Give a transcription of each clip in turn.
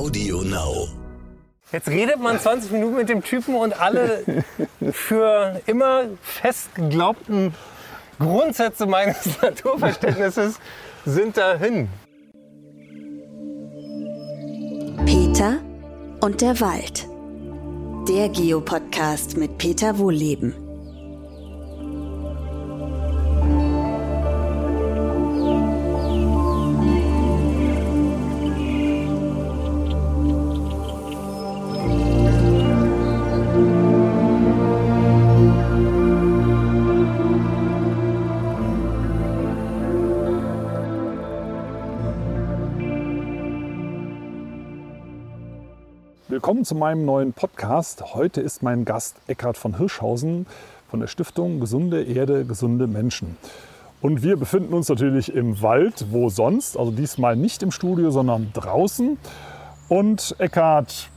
Audio Now. Jetzt redet man 20 Minuten mit dem Typen und alle für immer fest geglaubten Grundsätze meines Naturverständnisses sind dahin. Peter und der Wald. Der Geopodcast mit Peter Wohlleben. Willkommen zu meinem neuen Podcast. Heute ist mein Gast Eckhard von Hirschhausen von der Stiftung Gesunde Erde, gesunde Menschen. Und wir befinden uns natürlich im Wald, wo sonst, also diesmal nicht im Studio, sondern draußen. Und Eckhard,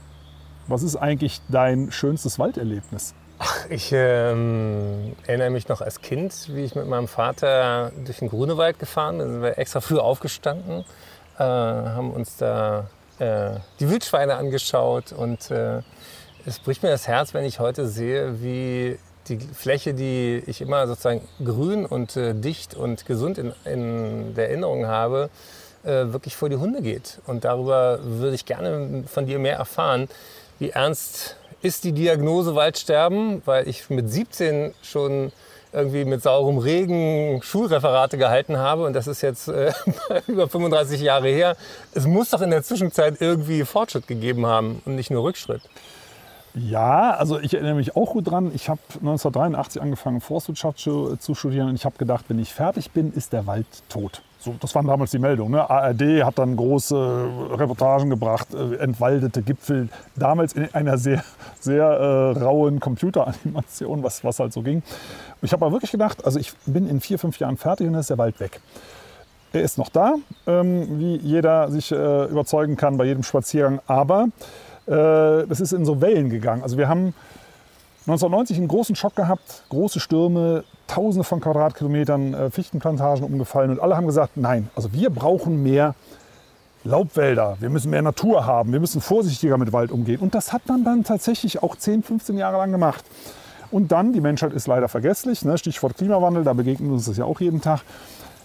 was ist eigentlich dein schönstes Walderlebnis? Ich ähm, erinnere mich noch als Kind, wie ich mit meinem Vater durch den Grunewald gefahren bin. Da sind wir extra früh aufgestanden, äh, haben uns da äh, die Wildschweine angeschaut und äh, es bricht mir das Herz, wenn ich heute sehe, wie die Fläche, die ich immer sozusagen grün und äh, dicht und gesund in, in der Erinnerung habe, äh, wirklich vor die Hunde geht. Und darüber würde ich gerne von dir mehr erfahren. Wie ernst ist die Diagnose Waldsterben? Weil ich mit 17 schon irgendwie mit saurem Regen Schulreferate gehalten habe und das ist jetzt äh, über 35 Jahre her. Es muss doch in der Zwischenzeit irgendwie Fortschritt gegeben haben und nicht nur Rückschritt. Ja, also ich erinnere mich auch gut dran. Ich habe 1983 angefangen, Forstwirtschaft zu, zu studieren und ich habe gedacht, wenn ich fertig bin, ist der Wald tot. So, das waren damals die Meldungen. Ne? ARD hat dann große Reportagen gebracht, äh, entwaldete Gipfel. Damals in einer sehr, sehr äh, rauen Computeranimation, was, was halt so ging. Ich habe aber wirklich gedacht, also ich bin in vier, fünf Jahren fertig und dann ist der Wald weg. Er ist noch da, ähm, wie jeder sich äh, überzeugen kann bei jedem Spaziergang. Aber äh, das ist in so Wellen gegangen. Also wir haben 1990 einen großen Schock gehabt, große Stürme, Tausende von Quadratkilometern äh, Fichtenplantagen umgefallen und alle haben gesagt, nein, also wir brauchen mehr Laubwälder, wir müssen mehr Natur haben, wir müssen vorsichtiger mit Wald umgehen. Und das hat man dann tatsächlich auch 10, 15 Jahre lang gemacht. Und dann, die Menschheit ist leider vergesslich, ne, Stichwort Klimawandel, da begegnet uns das ja auch jeden Tag,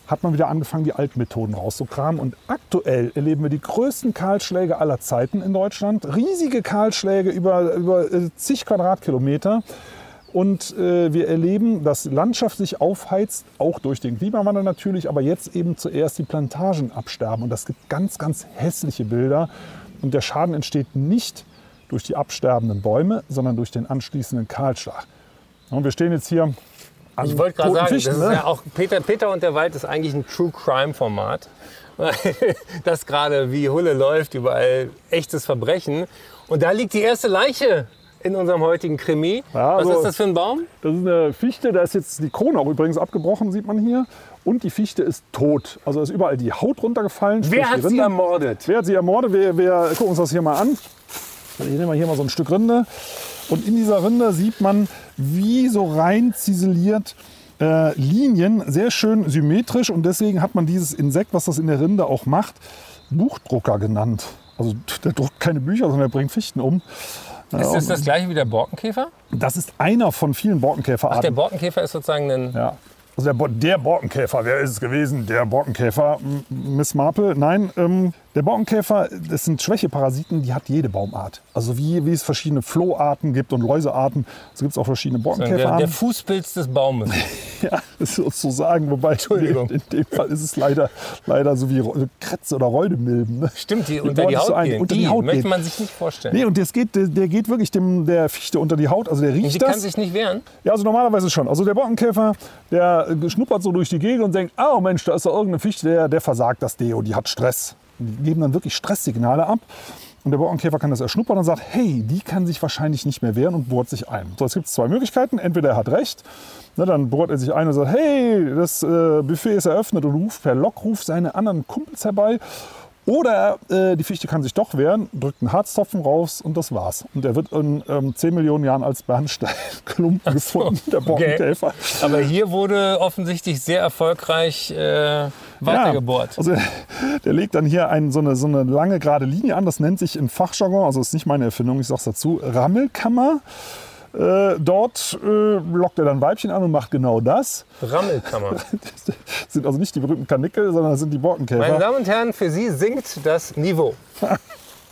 hat man wieder angefangen, die alten Methoden rauszukramen. Und aktuell erleben wir die größten Kahlschläge aller Zeiten in Deutschland. Riesige Kahlschläge über, über äh, zig Quadratkilometer. Und äh, wir erleben, dass Landschaft sich aufheizt, auch durch den Klimawandel natürlich, aber jetzt eben zuerst die Plantagen absterben. Und das gibt ganz, ganz hässliche Bilder. Und der Schaden entsteht nicht durch die absterbenden Bäume, sondern durch den anschließenden Kahlschlag. Und wir stehen jetzt hier an Ich wollte gerade sagen, Fichten, das ist ne? ja auch Peter, Peter und der Wald ist eigentlich ein True Crime Format. das gerade wie Hulle läuft, überall echtes Verbrechen. Und da liegt die erste Leiche in unserem heutigen Krimi. Ja, Was also- ist das für ein Baum? Das ist eine Fichte, da ist jetzt die Krone auch übrigens abgebrochen, sieht man hier. Und die Fichte ist tot. Also ist überall die Haut runtergefallen. Wer hat sie ermordet? Wer hat sie ermordet? Wir, wir gucken uns das hier mal an. Ich nehme mal hier mal so ein Stück Rinde. Und in dieser Rinde sieht man, wie so rein ziseliert äh, Linien, sehr schön symmetrisch. Und deswegen hat man dieses Insekt, was das in der Rinde auch macht, Buchdrucker genannt. Also der druckt keine Bücher, sondern er bringt Fichten um. Ist das das gleiche wie der Borkenkäfer? Das ist einer von vielen Borkenkäferarten. Ach, der Borkenkäfer ist sozusagen ein. Ja. Also der, Bo der Borkenkäfer, wer ist es gewesen? Der Borkenkäfer, Miss Marple. Nein, ähm, der Borkenkäfer, das sind Schwächeparasiten, die hat jede Baumart. Also wie, wie es verschiedene Floharten gibt und Läusearten, so gibt es auch verschiedene Der, der Borkenkäferarten. Fußpilz des Baumes. Ja, das ist sozusagen, wobei Entschuldigung. in dem Fall ist es leider, leider so wie Kretze oder Räudemilben. Ne? Stimmt, die Die unter die sich so Haut ein, gehen. unter die die Haut möchte man sich nicht vorstellen. Nee, und das geht, der, der geht wirklich dem, der Fichte unter die Haut, also der Und riecht die das. kann sich nicht wehren. Ja, also normalerweise schon. Also der Borkenkäfer, der schnuppert so durch die Gegend und denkt, oh Mensch, da ist doch irgendeine Fichte, der, der versagt das Deo, die hat Stress. Die geben dann wirklich Stresssignale ab. Und der Borkenkäfer kann das erschnuppern und sagt, hey, die kann sich wahrscheinlich nicht mehr wehren und bohrt sich ein. So, jetzt gibt es zwei Möglichkeiten. Entweder er hat recht, ne, dann bohrt er sich ein und sagt, hey, das äh, Buffet ist eröffnet und ruft per Lockruf seine anderen Kumpels herbei. Oder äh, die Fichte kann sich doch wehren, drückt einen Harztropfen raus und das war's. Und er wird in ähm, 10 Millionen Jahren als Bernsteinklumpen gefunden, der Borkenkäfer. Aber hier wurde offensichtlich sehr erfolgreich äh, weitergebohrt. Ja, also der legt dann hier ein, so, eine, so eine lange gerade Linie an. Das nennt sich im Fachjargon, also ist nicht meine Erfindung, ich sage es dazu, Rammelkammer. Äh, dort äh, lockt er dann Weibchen an und macht genau das. Rammelkammer. Das sind also nicht die berühmten Kanickel, sondern das sind die Borkenkäfer. Meine Damen und Herren, für Sie sinkt das Niveau.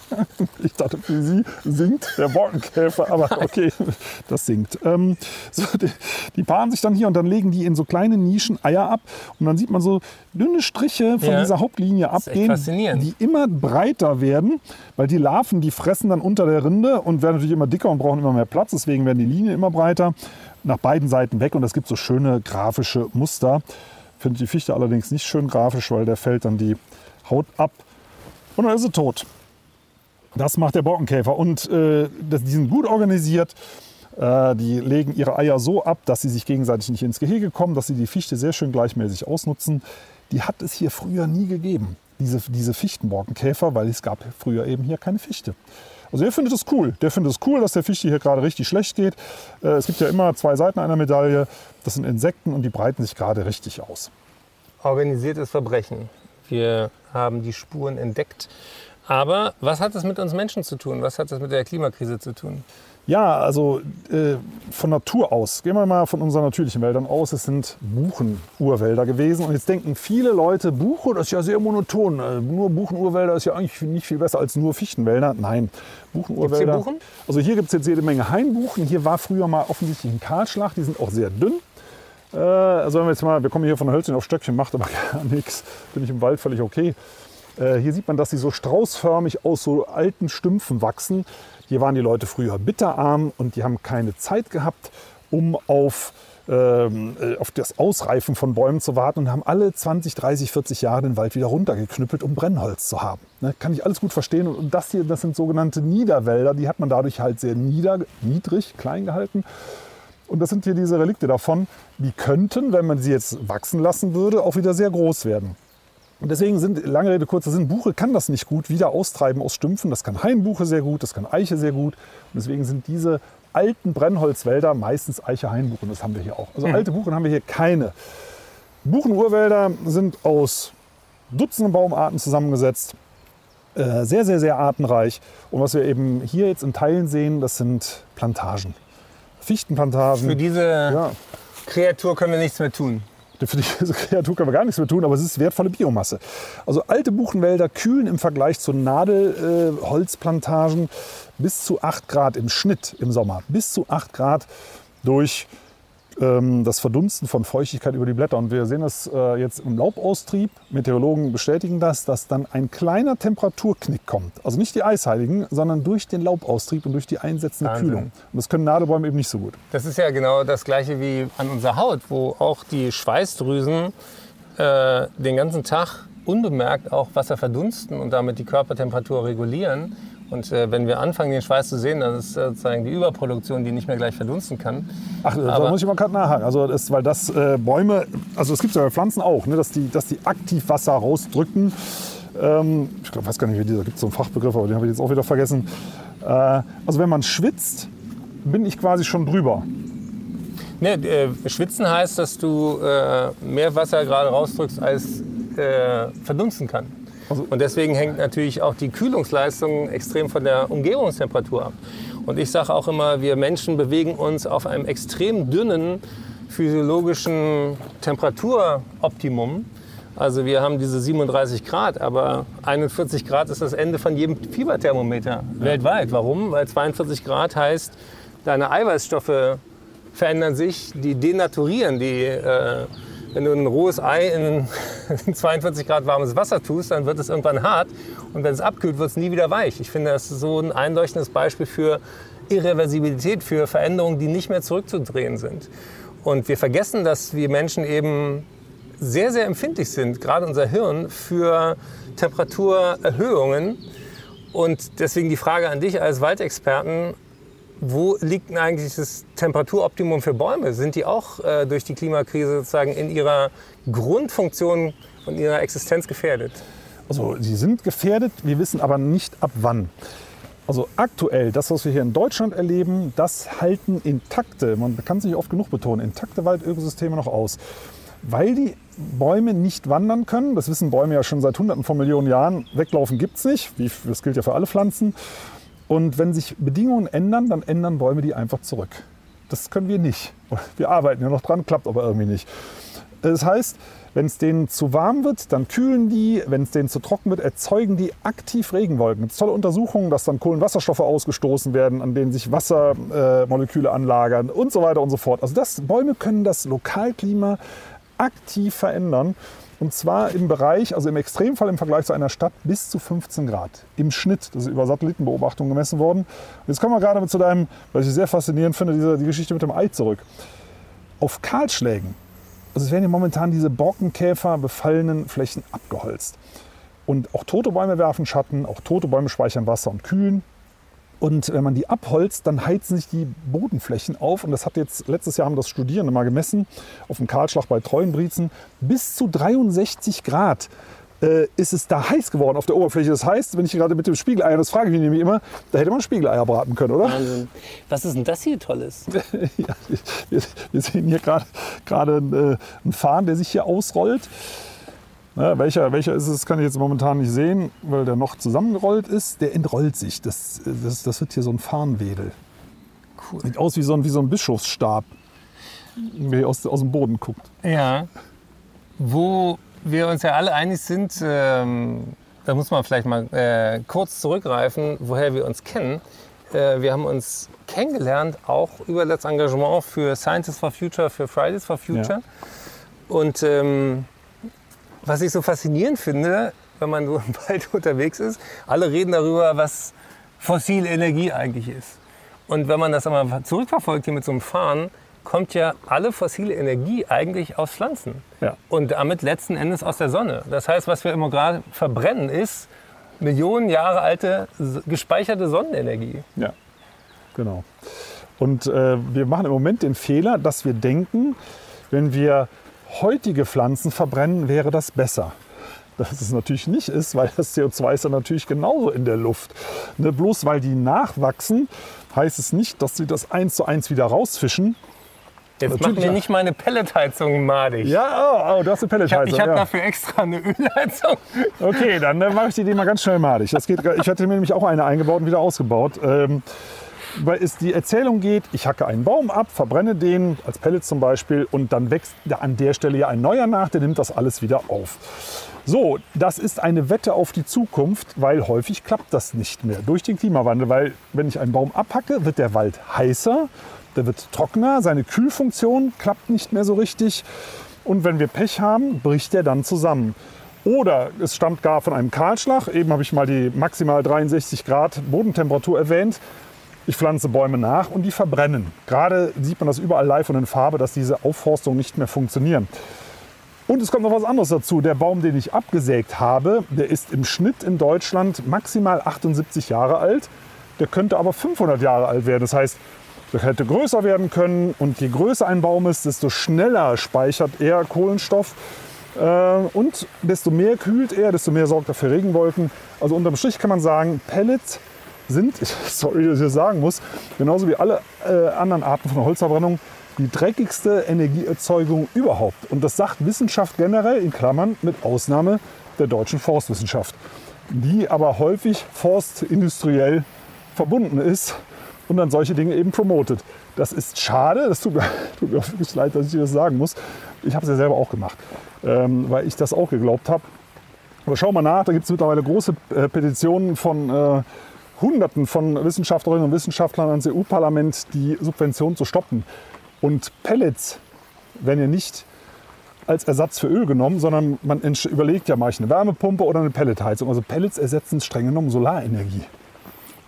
Ich dachte, für Sie singt der Borkenkäfer, aber okay, das singt. Ähm, so, die, die paaren sich dann hier und dann legen die in so kleine Nischen Eier ab und dann sieht man so dünne Striche von Ja. dieser Hauptlinie abgehen, die immer breiter werden, weil die Larven, die fressen dann unter der Rinde und werden natürlich immer dicker und brauchen immer mehr Platz, deswegen werden die Linien immer breiter, nach beiden Seiten weg und es gibt so schöne grafische Muster. Finde die Fichte allerdings nicht schön grafisch, weil der fällt dann die Haut ab und dann ist sie tot. Das macht der Borkenkäfer und äh, die sind gut organisiert. Äh, die legen ihre Eier so ab, dass sie sich gegenseitig nicht ins Gehege kommen, dass sie die Fichte sehr schön gleichmäßig ausnutzen. Die hat es hier früher nie gegeben, diese, diese Fichtenborkenkäfer, weil es gab früher eben hier keine Fichte. Also der findet es cool. Der findet es cool, dass der Fichte hier gerade richtig schlecht geht. Äh, es gibt ja immer zwei Seiten einer Medaille. Das sind Insekten und die breiten sich gerade richtig aus. Organisiertes Verbrechen. Wir haben die Spuren entdeckt. Aber was hat das mit uns Menschen zu tun? Was hat das mit der Klimakrise zu tun? Ja, also äh, von Natur aus, gehen wir mal von unseren natürlichen Wäldern aus, es sind Buchenurwälder gewesen. Und jetzt denken viele Leute, Buche, das ist ja sehr monoton. Äh, nur Buchenurwälder ist ja eigentlich nicht viel besser als nur Fichtenwälder. Nein, Buchenurwälder. Buchen? Also hier gibt es jetzt jede Menge Hainbuchen. Hier war früher mal offensichtlich ein Kahlschlag, die sind auch sehr dünn. Äh, also wenn wir jetzt mal, wir kommen hier von Hölzchen auf Stöckchen, macht aber gar nichts. Bin ich im Wald völlig okay. Äh, hier sieht man, dass sie so straußförmig aus so alten Stümpfen wachsen. Hier waren die Leute früher bitterarm und die haben keine Zeit gehabt, um auf, ähm, äh, auf das Ausreifen von Bäumen zu warten und haben alle 20, 30, 40 Jahre den Wald wieder runtergeknüppelt, um Brennholz zu haben. Ne, kann ich alles gut verstehen. Und das hier, das sind sogenannte Niederwälder. Die hat man dadurch halt sehr nieder, niedrig, klein gehalten. Und das sind hier diese Relikte davon. Die könnten, wenn man sie jetzt wachsen lassen würde, auch wieder sehr groß werden. Und deswegen sind, lange Rede, kurzer Sinn, Buche kann das nicht gut wieder austreiben aus Stümpfen. Das kann Hainbuche sehr gut, das kann Eiche sehr gut. Und deswegen sind diese alten Brennholzwälder meistens Eiche, Hainbuche. Und das haben wir hier auch. Also alte Buchen haben wir hier keine. Buchenurwälder sind aus Dutzenden Baumarten zusammengesetzt. Äh, sehr, sehr, sehr artenreich. Und was wir eben hier jetzt in Teilen sehen, das sind Plantagen. Fichtenplantagen. Für diese ja. Kreatur können wir nichts mehr tun. Für diese Kreatur können wir gar nichts mehr tun, aber es ist wertvolle Biomasse. Also alte Buchenwälder kühlen im Vergleich zu Nadelholzplantagen äh, bis zu 8 Grad im Schnitt im Sommer. Bis zu 8 Grad durch das Verdunsten von Feuchtigkeit über die Blätter. Und wir sehen das äh, jetzt im Laubaustrieb. Meteorologen bestätigen das, dass dann ein kleiner Temperaturknick kommt. Also nicht die Eisheiligen, sondern durch den Laubaustrieb und durch die einsetzende Wahnsinn. Kühlung. Und das können Nadelbäume eben nicht so gut. Das ist ja genau das gleiche wie an unserer Haut, wo auch die Schweißdrüsen äh, den ganzen Tag unbemerkt auch Wasser verdunsten und damit die Körpertemperatur regulieren. Und äh, wenn wir anfangen, den Schweiß zu sehen, dann ist sozusagen die Überproduktion, die nicht mehr gleich verdunsten kann. Ach, da Aber- muss ich mal gerade nachhaken. Also das, weil das äh, Bäume, also es gibt ja bei Pflanzen auch, ne, dass, die, dass die aktiv Wasser rausdrücken. Ähm, ich glaub, weiß gar nicht, wie dieser, gibt es so einen Fachbegriff, aber den habe ich jetzt auch wieder vergessen. Äh, also wenn man schwitzt, bin ich quasi schon drüber. Ne, äh, schwitzen heißt, dass du äh, mehr Wasser gerade rausdrückst, als äh, verdunsten kann. Also- und deswegen hängt natürlich auch die Kühlungsleistung extrem von der Umgebungstemperatur ab. Und ich sage auch immer, wir Menschen bewegen uns auf einem extrem dünnen physiologischen Temperaturoptimum. Also wir haben diese 37 Grad, aber 41 Grad ist das Ende von jedem Fieberthermometer weltweit. Warum? Weil 42 Grad heißt, deine Eiweißstoffe verändern sich, die denaturieren. Die, äh, wenn du ein rohes Ei in, in 42 Grad warmes Wasser tust, dann wird es irgendwann hart und wenn es abkühlt, wird es nie wieder weich. Ich finde, das ist so ein einleuchtendes Beispiel für Irreversibilität, für Veränderungen, die nicht mehr zurückzudrehen sind. Und wir vergessen, dass wir Menschen eben sehr, sehr empfindlich sind, gerade unser Hirn, für Temperaturerhöhungen. Und deswegen die Frage an dich als Waldexperten, wo liegt denn eigentlich das Temperaturoptimum für Bäume? Sind die auch äh, durch die Klimakrise sozusagen in ihrer Grundfunktion und ihrer Existenz gefährdet? Also sie sind gefährdet, wir wissen aber nicht ab wann. Also aktuell, das, was wir hier in Deutschland erleben, das halten intakte, man kann es nicht oft genug betonen, intakte Waldökosysteme noch aus. weil die Bäume nicht wandern können. Das wissen Bäume ja schon seit Hunderten von Millionen Jahren. Weglaufen gibt es nicht. Das gilt ja für alle Pflanzen. Und wenn sich Bedingungen ändern, dann ändern Bäume die einfach zurück. Das können wir nicht. Wir arbeiten ja noch dran, klappt aber irgendwie nicht. Das heißt, wenn es denen zu warm wird, dann kühlen die. Wenn es denen zu trocken wird, erzeugen die aktiv Regenwolken. Es gibt tolle Untersuchungen, dass dann Kohlenwasserstoffe ausgestoßen werden, an denen sich Wassermoleküle äh, anlagern und so weiter und so fort. Also das, Bäume können das Lokalklima aktiv verändern. Und zwar im Bereich, also im Extremfall im Vergleich zu einer Stadt bis zu 15 Grad im Schnitt. Das ist über Satellitenbeobachtungen gemessen worden. Jetzt kommen wir gerade zu deinem, was ich sehr faszinierend finde, diese, die Geschichte mit dem Ei zurück. Auf Kahlschlägen, also es werden ja momentan diese Borkenkäfer befallenen Flächen abgeholzt. Und auch tote Bäume werfen Schatten, auch tote Bäume speichern Wasser und kühlen. Und wenn man die abholzt, dann heizen sich die Bodenflächen auf. Und das hat jetzt, letztes Jahr haben das Studierende mal gemessen, auf dem Kahlschlag bei Treuenbrietzen, bis zu 63 Grad äh, ist es da heiß geworden auf der Oberfläche. Das heißt, wenn ich gerade mit dem Spiegeleier, das frage ich mich nämlich immer, da hätte man Spiegeleier braten können, oder? Wahnsinn. Was ist denn das hier Tolles? ja, wir, wir, sehen hier gerade einen, äh, einen Farn, der sich hier ausrollt. Ja, welcher, welcher ist es, kann ich jetzt momentan nicht sehen, weil der noch zusammengerollt ist. Der entrollt sich. Das, das, das wird hier so ein Farnwedel. Cool. Sieht aus wie so ein, wie so ein Bischofsstab, der aus, aus dem Boden guckt. Ja. Wo wir uns ja alle einig sind, ähm, da muss man vielleicht mal äh, kurz zurückgreifen, woher wir uns kennen. Äh, wir haben uns kennengelernt, auch über das Engagement für Scientists for Future, für Fridays for Future. Ja. Und ähm, was ich so faszinierend finde, wenn man so im Wald unterwegs ist, alle reden darüber, was fossile Energie eigentlich ist. Und wenn man das einmal zurückverfolgt hier mit so einem Fahren, kommt ja alle fossile Energie eigentlich aus Pflanzen. Ja. Und damit letzten Endes aus der Sonne. Das heißt, was wir immer gerade verbrennen, ist Millionen Jahre alte gespeicherte Sonnenenergie. Ja, genau. Und äh, wir machen im Moment den Fehler, dass wir denken, wenn wir heutige Pflanzen verbrennen, wäre das besser. Dass es natürlich nicht ist, weil das CO2 ist ja natürlich genauso in der Luft. Ne, bloß weil die nachwachsen, heißt es nicht, dass sie das eins zu eins wieder rausfischen. Jetzt Natürlich machen wir nicht meine Pelletheizung madig. Ja, oh, oh, du hast eine Pelletheizung. Ich habe hab ja. dafür extra eine Ölheizung. Okay, dann äh, mache ich die mal ganz schnell madig. Das geht, ich hatte mir nämlich auch eine eingebaut und wieder ausgebaut. Ähm, weil es die Erzählung geht, ich hacke einen Baum ab, verbrenne den, als Pellet zum Beispiel, und dann wächst an der Stelle ja ein neuer nach, der nimmt das alles wieder auf. So, das ist eine Wette auf die Zukunft, weil häufig klappt das nicht mehr durch den Klimawandel. Weil wenn ich einen Baum abhacke, wird der Wald heißer, der wird trockener, seine Kühlfunktion klappt nicht mehr so richtig. Und wenn wir Pech haben, bricht der dann zusammen. Oder es stammt gar von einem Kahlschlag. Eben habe ich mal die maximal 63 Grad Bodentemperatur erwähnt. Ich pflanze Bäume nach und die verbrennen. Gerade sieht man das überall live und in Farbe, dass diese Aufforstung nicht mehr funktionieren. Und es kommt noch was anderes dazu. Der Baum, den ich abgesägt habe, der ist im Schnitt in Deutschland maximal 78 Jahre alt. Der könnte aber 500 Jahre alt werden. Das heißt, der hätte größer werden können. Und je größer ein Baum ist, desto schneller speichert er Kohlenstoff. Äh, und desto mehr kühlt er, desto mehr sorgt er für Regenwolken. Also unterm Strich kann man sagen, Pellets sind, sorry, dass ich das sagen muss, genauso wie alle äh, anderen Arten von Holzverbrennung, die dreckigste Energieerzeugung überhaupt. Und das sagt Wissenschaft generell in Klammern mit Ausnahme der deutschen Forstwissenschaft, die aber häufig forstindustriell verbunden ist und dann solche Dinge eben promotet. Das ist schade, das tut mir, tut mir wirklich leid, dass ich dir das sagen muss. Ich habe es ja selber auch gemacht, ähm, weil ich das auch geglaubt habe. Aber schau mal nach, da gibt es mittlerweile große äh, Petitionen von äh, Hunderten von Wissenschaftlerinnen und Wissenschaftlern ans EU-Parlament, die Subvention zu stoppen. Und Pellets werden ja nicht als Ersatz für Öl genommen, sondern man überlegt ja, mache ich eine Wärmepumpe oder eine Pelletheizung. Also Pellets ersetzen streng genommen Solarenergie.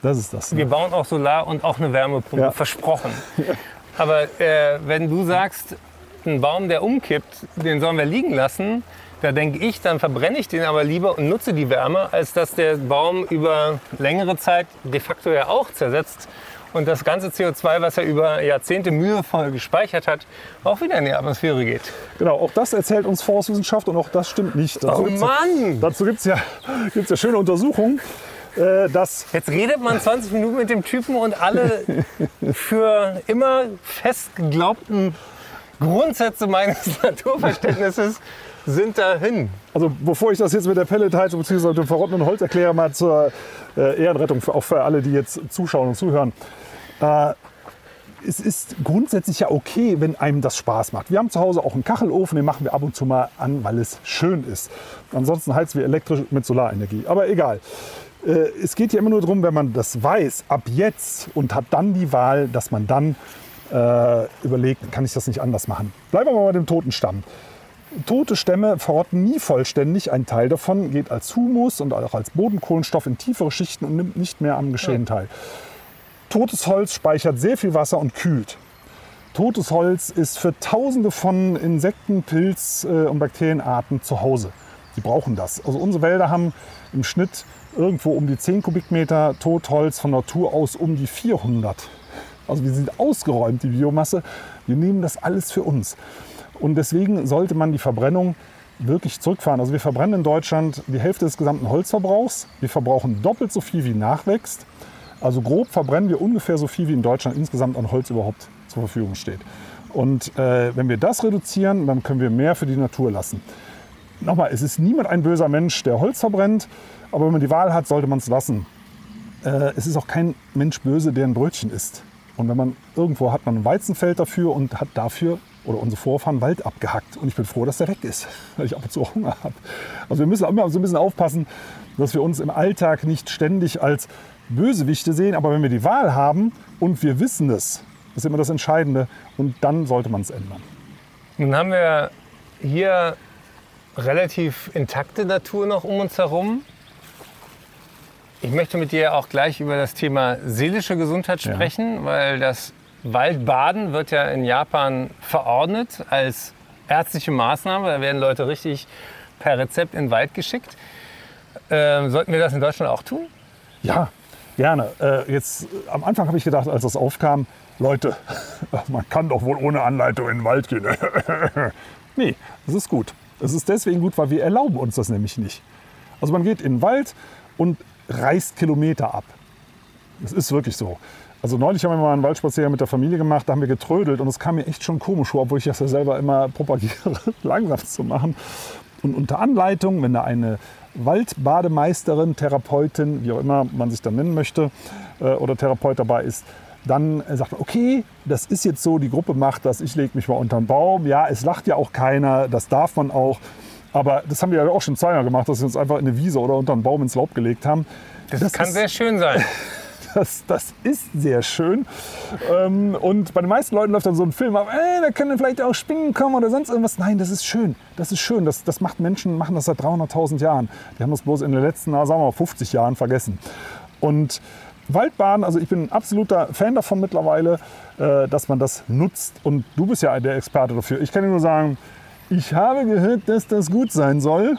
Das ist das. Ne? Wir bauen auch Solar und auch eine Wärmepumpe, ja. versprochen. Aber äh, wenn du sagst, ein Baum, der umkippt, den sollen wir liegen lassen, da denke ich, dann verbrenne ich den aber lieber und nutze die Wärme, als dass der Baum über längere Zeit de facto ja auch zersetzt und das ganze CO2, was er über Jahrzehnte mühevoll gespeichert hat, auch wieder in die Atmosphäre geht. Genau, auch das erzählt uns Forstwissenschaft und auch das stimmt nicht. Dazu oh Mann! Dazu gibt es ja, gibt's ja schöne Untersuchungen. Äh, dass Jetzt redet man 20 Minuten mit dem Typen und alle für immer fest geglaubten Grundsätze meines Naturverständnisses sind dahin. Also bevor ich das jetzt mit der Pelletheizung bzw. dem verrottenden Holz erkläre, mal zur äh, Ehrenrettung, auch für alle, die jetzt zuschauen und zuhören. Äh, es ist grundsätzlich ja okay, wenn einem das Spaß macht. Wir haben zu Hause auch einen Kachelofen, den machen wir ab und zu mal an, weil es schön ist. Ansonsten heizen wir elektrisch mit Solarenergie. Aber egal. Äh, es geht ja immer nur darum, wenn man das weiß, ab jetzt und hat dann die Wahl, dass man dann äh, überlegt, kann ich das nicht anders machen. Bleiben wir mal bei dem Totenstamm. Tote Stämme verrotten nie vollständig. Ein Teil davon geht als Humus und auch als Bodenkohlenstoff in tiefere Schichten und nimmt nicht mehr am Geschehen teil. Totes Holz speichert sehr viel Wasser und kühlt. Totes Holz ist für tausende von Insekten, Pilz- äh, und Bakterienarten zu Hause. Die brauchen das. Also unsere Wälder haben im Schnitt irgendwo um die 10 Kubikmeter Totholz von Natur aus um die 400. Also wir sind ausgeräumt, die Biomasse. Wir nehmen das alles für uns. Und deswegen sollte man die Verbrennung wirklich zurückfahren. Also wir verbrennen in Deutschland die Hälfte des gesamten Holzverbrauchs. Wir verbrauchen doppelt so viel, wie nachwächst. Also grob verbrennen wir ungefähr so viel, wie in Deutschland insgesamt an Holz überhaupt zur Verfügung steht. Und äh, wenn wir das reduzieren, dann können wir mehr für die Natur lassen. Nochmal, es ist niemand ein böser Mensch, der Holz verbrennt, aber wenn man die Wahl hat, sollte man es lassen. Äh, es ist auch kein Mensch böse, der ein Brötchen isst. Und wenn man irgendwo hat man ein Weizenfeld dafür und hat dafür oder unsere Vorfahren Wald abgehackt. Und ich bin froh, dass der weg ist, weil ich ab und zu auch Hunger habe. Also wir müssen immer so ein bisschen aufpassen, dass wir uns im Alltag nicht ständig als Bösewichte sehen. Aber wenn wir die Wahl haben und wir wissen es, ist immer das Entscheidende. Und dann sollte man es ändern. Nun haben wir hier relativ intakte Natur noch um uns herum. Ich möchte mit dir auch gleich über das Thema seelische Gesundheit sprechen, ja. weil das Waldbaden wird ja in Japan verordnet als ärztliche Maßnahme. Da werden Leute richtig per Rezept in den Wald geschickt. Ähm, sollten wir das in Deutschland auch tun? Ja, gerne. Äh, jetzt, am Anfang habe ich gedacht, als das aufkam, Leute, man kann doch wohl ohne Anleitung in den Wald gehen. nee, das ist gut. Das ist deswegen gut, weil wir erlauben uns das nämlich nicht. Also man geht in den Wald und reißt Kilometer ab. Das ist wirklich so. Also neulich haben wir mal einen Waldspaziergang mit der Familie gemacht, da haben wir getrödelt und es kam mir echt schon komisch vor, obwohl ich das ja selber immer propagiere, langsam zu machen. Und unter Anleitung, wenn da eine Waldbademeisterin, Therapeutin, wie auch immer man sich dann nennen möchte, äh, oder Therapeut dabei ist, dann sagt man, okay, das ist jetzt so, die Gruppe macht das, ich lege mich mal unter den Baum. Ja, es lacht ja auch keiner, das darf man auch. Aber das haben wir ja auch schon zweimal gemacht, dass wir uns einfach in eine Wiese oder unter einen Baum ins Laub gelegt haben. Das, das kann ist, sehr schön sein. Das, das ist sehr schön. Ähm, und bei den meisten Leuten läuft dann so ein Film ab, ey, da können vielleicht auch Spinnen kommen oder sonst irgendwas. Nein, das ist schön. Das ist schön. Das, das macht Menschen, machen das seit 300.000 Jahren. Die haben das bloß in den letzten, sagen wir mal, 50 Jahren vergessen. Und Waldbaden, also ich bin ein absoluter Fan davon mittlerweile, äh, dass man das nutzt. Und du bist ja der Experte dafür. Ich kann dir nur sagen, ich habe gehört, dass das gut sein soll,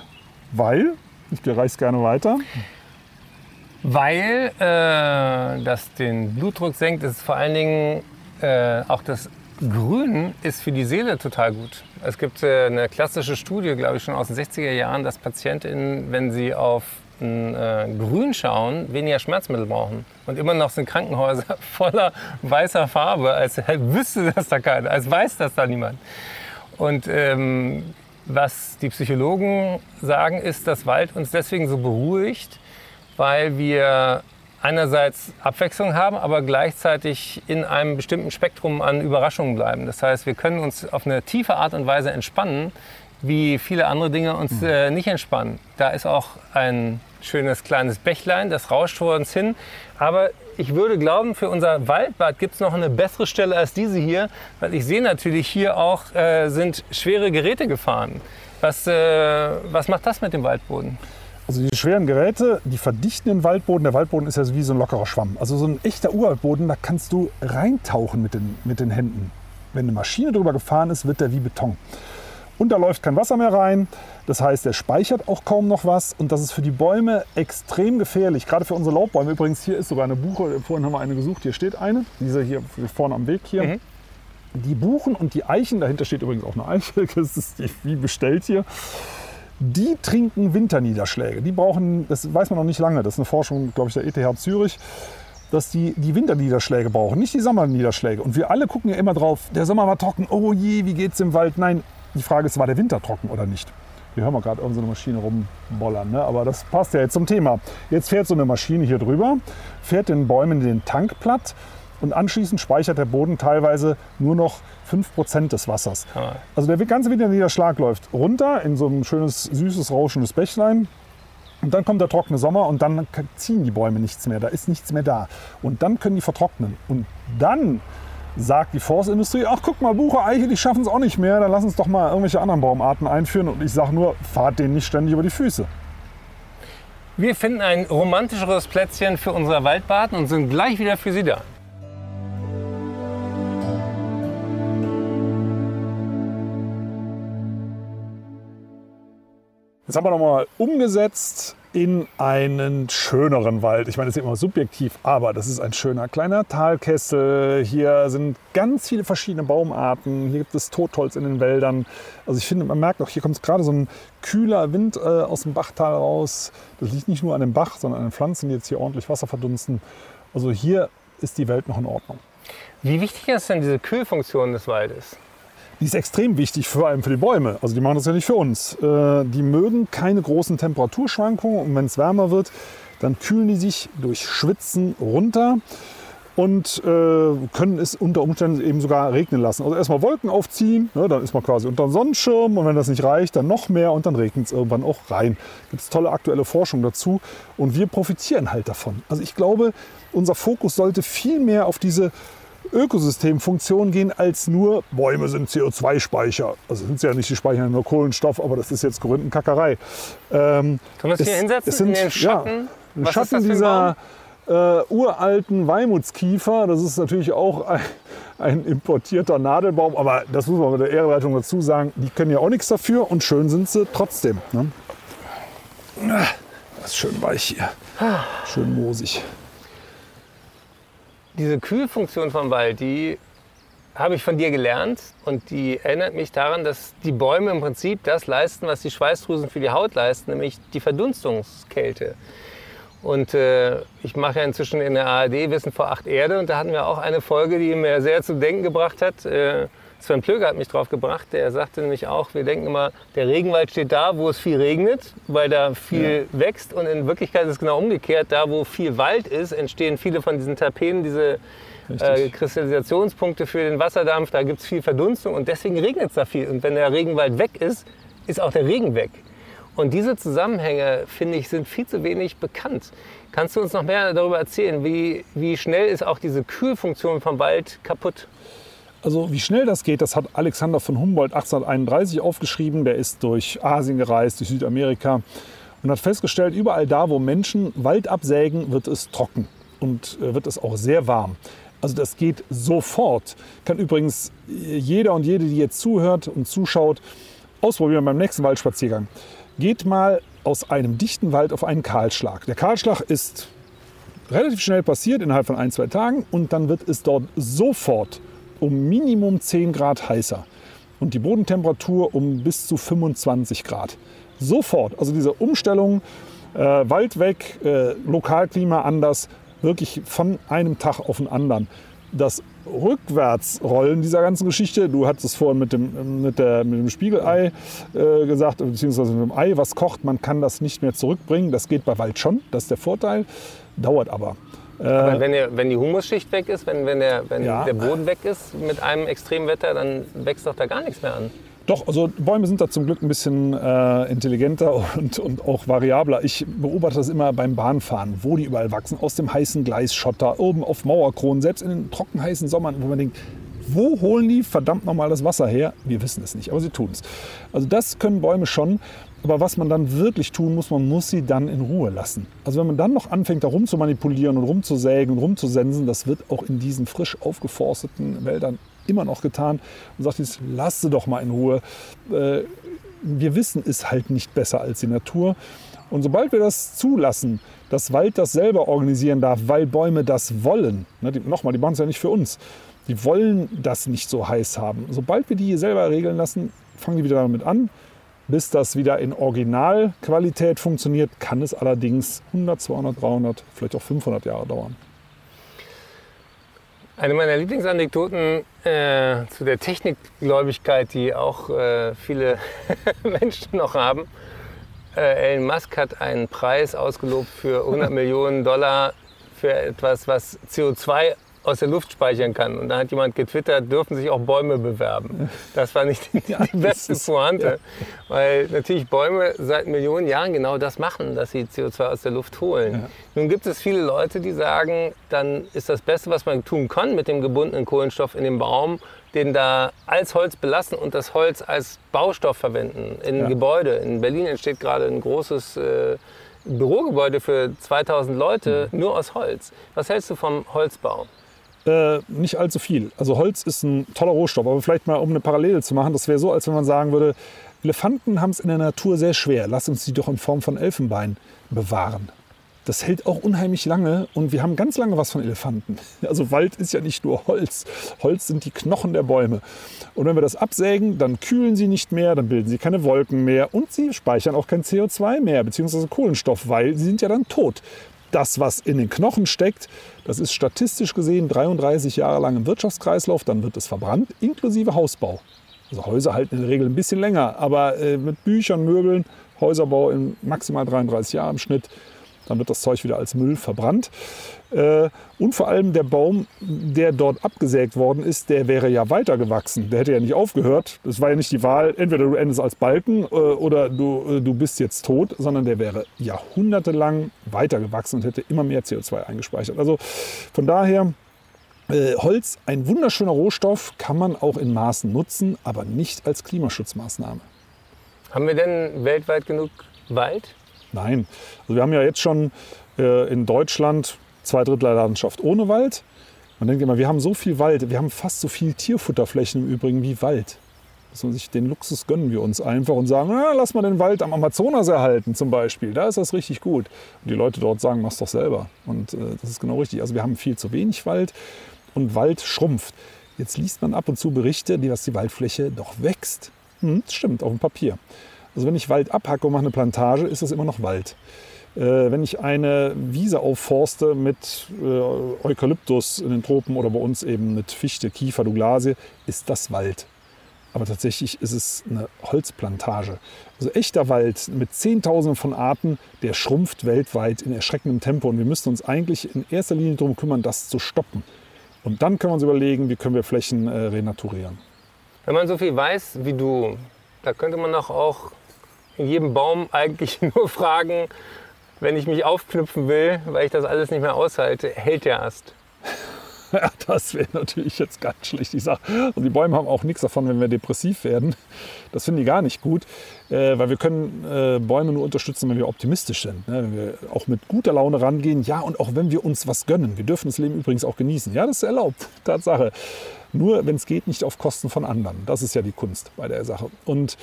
weil, ich reiche gerne weiter, weil äh, das den Blutdruck senkt, ist vor allen Dingen äh, auch das Grün ist für die Seele total gut. Es gibt äh, eine klassische Studie, glaube ich, schon aus den 60er Jahren, dass PatientInnen, wenn sie auf ein, äh, Grün schauen, weniger Schmerzmittel brauchen. Und immer noch sind Krankenhäuser voller weißer Farbe, als wüsste das da keiner, als weiß das da niemand. Und ähm, was die Psychologen sagen, ist, dass Wald uns deswegen so beruhigt, weil wir einerseits Abwechslung haben, aber gleichzeitig in einem bestimmten Spektrum an Überraschungen bleiben. Das heißt, wir können uns auf eine tiefe Art und Weise entspannen, wie viele andere Dinge uns hm. äh, nicht entspannen. Da ist auch ein schönes kleines Bächlein, das rauscht vor uns hin. Aber ich würde glauben, für unser Waldbad gibt es noch eine bessere Stelle als diese hier, weil ich sehe natürlich hier auch äh, sind schwere Geräte gefahren. Was, äh, was macht das mit dem Waldboden? Also die schweren Geräte, die verdichten den Waldboden. Der Waldboden ist ja wie so ein lockerer Schwamm. Also so ein echter Urwaldboden, da kannst du reintauchen mit den, mit den Händen. Wenn eine Maschine drüber gefahren ist, wird der wie Beton. Und da läuft kein Wasser mehr rein. Das heißt, er speichert auch kaum noch was. Und das ist für die Bäume extrem gefährlich. Gerade für unsere Laubbäume. Übrigens, hier ist sogar eine Buche. Vorhin haben wir eine gesucht. Hier steht eine. Diese hier vorne am Weg hier. Mhm. Die Buchen und die Eichen, dahinter steht übrigens auch eine Eiche. Das ist wie bestellt hier. Die trinken Winterniederschläge. Die brauchen, das weiß man noch nicht lange, das ist eine Forschung, glaube ich, der ETH Zürich. dass die die Winterniederschläge brauchen, nicht die Sommerniederschläge. Und wir alle gucken ja immer drauf, der Sommer war trocken, oh je, wie geht's im Wald? Nein, die Frage ist, war der Winter trocken oder nicht? Wir hören mal gerade irgendeine Maschine rumbollern, ne? aber das passt ja jetzt zum Thema. Jetzt fährt so eine Maschine hier drüber, fährt den Bäumen den Tank platt und anschließend speichert der Boden teilweise nur noch 5% des Wassers. Also der ganze Winterniederschlag läuft runter in so ein schönes, süßes, rauschendes Bächlein. Und dann kommt der trockene Sommer und dann ziehen die Bäume nichts mehr. Da ist nichts mehr da. Und dann können die vertrocknen. Und dann sagt die Forstindustrie, ach guck mal, Buche, Eiche, die schaffen es auch nicht mehr. Dann lass uns doch mal irgendwelche anderen Baumarten einführen. Und ich sage nur, fahrt denen nicht ständig über die Füße. Wir finden ein romantischeres Plätzchen für unser Waldbad und sind gleich wieder für Sie da. Jetzt haben wir nochmal umgesetzt in einen schöneren Wald. Ich meine, das ist immer subjektiv, aber das ist ein schöner kleiner Talkessel. Hier sind ganz viele verschiedene Baumarten. Hier gibt es Totholz in den Wäldern. Also ich finde, man merkt auch, hier kommt gerade so ein kühler Wind äh, aus dem Bachtal raus. Das liegt nicht nur an dem Bach, sondern an den Pflanzen, die jetzt hier ordentlich Wasser verdunsten. Also hier ist die Welt noch in Ordnung. Wie wichtig ist denn diese Kühlfunktion des Waldes? Die ist extrem wichtig, vor allem für die Bäume. Also die machen das ja nicht für uns. Äh, die mögen keine großen Temperaturschwankungen und wenn es wärmer wird, dann kühlen die sich durch Schwitzen runter und äh, können es unter Umständen eben sogar regnen lassen. Also erstmal Wolken aufziehen, ne, dann ist man quasi unter dem Sonnenschirm und wenn das nicht reicht, dann noch mehr und dann regnet es irgendwann auch rein. Gibt es tolle aktuelle Forschung dazu und wir profitieren halt davon. Also ich glaube, unser Fokus sollte viel mehr auf diese Ökosystemfunktion gehen als nur Bäume sind CO2-Speicher. Also sind sie ja nicht, die speichern nur Kohlenstoff, aber das ist jetzt Gründenkackerei. Ähm, Können wir uns hier hinsetzen? in den Schatten? Ja, Was Schatten dieser äh, uralten Weimutskiefer. Das ist natürlich auch ein, ein importierter Nadelbaum, aber das muss man mit der Ehrenleitung dazu sagen. Die können ja auch nichts dafür und schön sind sie trotzdem. Ne? Das ist schön weich hier. Schön moosig. Diese Kühlfunktion vom Wald, die habe ich von dir gelernt und die erinnert mich daran, dass die Bäume im Prinzip das leisten, was die Schweißdrüsen für die Haut leisten, nämlich die Verdunstungskälte. Und äh, ich mache ja inzwischen in der ARD Wissen vor acht Erde und da hatten wir auch eine Folge, die mir sehr zum Denken gebracht hat. Äh, Sven Plöger hat mich drauf gebracht, der sagte nämlich auch, wir denken immer, der Regenwald steht da, wo es viel regnet, weil da viel wächst und in Wirklichkeit ist es genau umgekehrt, da wo viel Wald ist, entstehen viele von diesen Terpenen, diese äh. Kristallisationspunkte für den Wasserdampf, da gibt es viel Verdunstung und deswegen regnet es da viel. Und wenn der Regenwald weg ist, ist auch der Regen weg. Und diese Zusammenhänge, finde ich, sind viel zu wenig bekannt. Kannst du uns noch mehr darüber erzählen? Wie, wie schnell ist auch diese Kühlfunktion vom Wald kaputt? Also wie schnell das geht, das hat Alexander von Humboldt 1831 aufgeschrieben. Der ist durch Asien gereist, durch Südamerika und hat festgestellt, überall da, wo Menschen Wald absägen, wird es trocken und äh, wird es auch sehr warm. Also das geht sofort. Kann übrigens jeder und jede, die jetzt zuhört und zuschaut, ausprobieren beim nächsten Waldspaziergang. Geht mal aus einem dichten Wald auf einen Kahlschlag. Der Kahlschlag ist relativ schnell passiert, innerhalb von ein, zwei Tagen. Und dann wird es dort sofort um Minimum 10 Grad heißer. Und die Bodentemperatur um bis zu 25 Grad. Sofort. Also diese Umstellung, äh, Wald weg, äh, Lokalklima anders, wirklich von einem Tag auf den anderen. Das Rückwärtsrollen dieser ganzen Geschichte, du hattest es vorhin mit dem, mit der, mit dem Spiegelei äh, gesagt, beziehungsweise mit dem Ei, was kocht, man kann das nicht mehr zurückbringen. Das geht bei Wald schon, das ist der Vorteil, dauert aber. Aber wenn, der, wenn die Humusschicht weg ist, wenn, wenn, der, wenn Ja. der Boden weg ist mit einem Extremwetter, dann wächst doch da gar nichts mehr an. Doch, also Bäume sind da zum Glück ein bisschen äh, intelligenter und, und auch variabler. Ich beobachte das immer beim Bahnfahren, wo die überall wachsen. Aus dem heißen Gleisschotter, oben auf Mauerkronen, selbst in den trocken heißen Sommern, wo man denkt, wo holen die verdammt nochmal das Wasser her? Wir wissen es nicht, aber sie tun es. Also das können Bäume schon. Aber was man dann wirklich tun muss, man muss sie dann in Ruhe lassen. Also wenn man dann noch anfängt, da rum zu manipulieren und rumzusägen und rumzusensen, das wird auch in diesen frisch aufgeforsteten Wäldern immer noch getan. Und sagt jetzt, lass sie doch mal in Ruhe. Äh, wir wissen es halt nicht besser als die Natur. Und sobald wir das zulassen, dass Wald das selber organisieren darf, weil Bäume das wollen, ne, nochmal, die machen es ja nicht für uns, die wollen das nicht so heiß haben. Sobald wir die hier selber regeln lassen, fangen die wieder damit an. Bis das wieder in Originalqualität funktioniert, kann es allerdings 100, 200, 300, vielleicht auch 500 Jahre dauern. Eine meiner Lieblingsanekdoten äh, zu der Technikgläubigkeit, die auch äh, viele Menschen noch haben. Äh, Elon Musk hat einen Preis ausgelobt für 100 Millionen Dollar für etwas, was CO2 aus der Luft speichern kann. Und da hat jemand getwittert, dürfen sich auch Bäume bewerben. Das war nicht die, die beste Pointe, ja. weil natürlich Bäume seit Millionen Jahren genau das machen, dass sie CO2 aus der Luft holen. Ja. Nun gibt es viele Leute, die sagen, dann ist das Beste, was man tun kann mit dem gebundenen Kohlenstoff in dem Baum, den da als Holz belassen und das Holz als Baustoff verwenden in ja. Gebäude. In Berlin entsteht gerade ein großes äh, Bürogebäude für 2000 Leute mhm. nur aus Holz. Was hältst du vom Holzbau? Äh, nicht allzu viel. Also Holz ist ein toller Rohstoff, aber vielleicht mal um eine Parallele zu machen, das wäre so, als wenn man sagen würde, Elefanten haben es in der Natur sehr schwer, lass uns sie doch in Form von Elfenbein bewahren. Das hält auch unheimlich lange und wir haben ganz lange was von Elefanten. Also Wald ist ja nicht nur Holz. Holz sind die Knochen der Bäume. Und wenn wir das absägen, dann kühlen sie nicht mehr, dann bilden sie keine Wolken mehr und sie speichern auch kein CO2 mehr, beziehungsweise Kohlenstoff, weil sie sind ja dann tot das, was in den Knochen steckt, das ist statistisch gesehen 33 Jahre lang im Wirtschaftskreislauf, dann wird es verbrannt, inklusive Hausbau. Also Häuser halten in der Regel ein bisschen länger, aber äh, mit Büchern, Möbeln, Häuserbau in maximal 33 Jahren im Schnitt, dann wird das Zeug wieder als Müll verbrannt. Äh, und vor allem der Baum, der dort abgesägt worden ist, der wäre ja weitergewachsen. Der hätte ja nicht aufgehört. Das war ja nicht die Wahl, entweder du endest als Balken äh, oder du, äh, du bist jetzt tot, sondern der wäre jahrhundertelang weitergewachsen und hätte immer mehr CO2 eingespeichert. Also von daher, Holz, ein wunderschöner Rohstoff, kann man auch in Maßen nutzen, aber nicht als Klimaschutzmaßnahme. Haben wir denn weltweit genug Wald? Nein. Also wir haben ja jetzt schon in Deutschland zwei Drittel der Landschaft ohne Wald. Man denkt immer, wir haben so viel Wald, wir haben fast so viel Tierfutterflächen im Übrigen wie Wald. Man sich den Luxus gönnen wir uns einfach und sagen, na, lass mal den Wald am Amazonas erhalten zum Beispiel. Da ist das richtig gut. Und die Leute dort sagen, mach's doch selber. Und äh, das ist genau richtig. Also wir haben viel zu wenig Wald und Wald schrumpft. Jetzt liest man ab und zu Berichte, dass die Waldfläche doch wächst. Hm, stimmt, auf dem Papier. Also wenn ich Wald abhacke und mache eine Plantage, ist das immer noch Wald. Äh, wenn ich eine Wiese aufforste mit äh, Eukalyptus in den Tropen oder bei uns eben mit Fichte, Kiefer, Douglasie, ist das Wald. Aber tatsächlich ist es eine Holzplantage. Also echter Wald mit Zehntausenden von Arten, der schrumpft weltweit in erschreckendem Tempo. Und wir müssen uns eigentlich in erster Linie darum kümmern, das zu stoppen. Und dann können wir uns überlegen, wie können wir Flächen äh, renaturieren. Wenn man so viel weiß wie du, da könnte man doch auch jedem Baum eigentlich nur fragen, wenn ich mich aufknüpfen will, weil ich das alles nicht mehr aushalte, hält der Ast. Ja, das wäre natürlich jetzt ganz schlecht. Ich sage, und die Bäume haben auch nichts davon, wenn wir depressiv werden. Das finden die gar nicht gut, äh, weil wir können äh, Bäume nur unterstützen, wenn wir optimistisch sind. Ne? Wenn wir auch mit guter Laune rangehen. Ja, und auch wenn wir uns was gönnen. Wir dürfen das Leben übrigens auch genießen. Ja, das ist erlaubt. Tatsache. Nur, wenn es geht, nicht auf Kosten von anderen. Das ist ja die Kunst bei der Sache. Und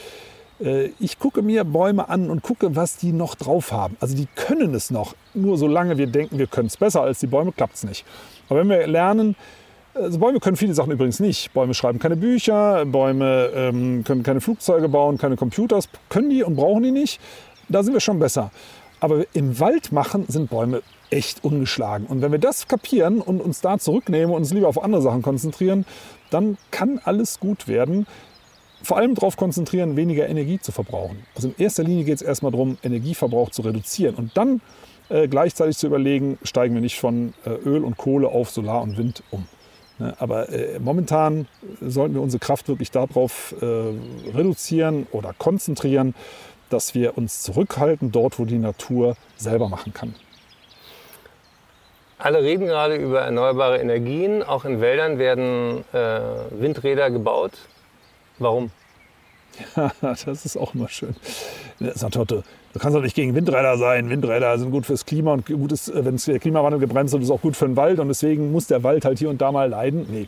ich gucke mir Bäume an und gucke, was die noch drauf haben. Also die können es noch. Nur solange wir denken, wir können es besser als die Bäume, klappt es nicht. Aber wenn wir lernen, also Bäume können viele Sachen übrigens nicht. Bäume schreiben keine Bücher, Bäume ähm, können keine Flugzeuge bauen, keine Computers, können die und brauchen die nicht. Da sind wir schon besser. Aber im Wald machen sind Bäume echt ungeschlagen. Und wenn wir das kapieren und uns da zurücknehmen und uns lieber auf andere Sachen konzentrieren, dann kann alles gut werden vor allem darauf konzentrieren, weniger Energie zu verbrauchen. Also in erster Linie geht es erstmal darum, Energieverbrauch zu reduzieren und dann äh, gleichzeitig zu überlegen, steigen wir nicht von äh, Öl und Kohle auf Solar und Wind um. Ne? Aber äh, momentan sollten wir unsere Kraft wirklich darauf äh, reduzieren oder konzentrieren, dass wir uns zurückhalten dort, wo die Natur selber machen kann. Alle reden gerade über erneuerbare Energien. Auch in Wäldern werden äh, Windräder gebaut. Warum? Das ist auch immer schön. Totte, du kannst doch nicht gegen Windräder sein. Windräder sind gut fürs Klima und gut ist, wenn es der Klimawandel gebremst wird, ist auch gut für den Wald und deswegen muss der Wald halt hier und da mal leiden. Nee.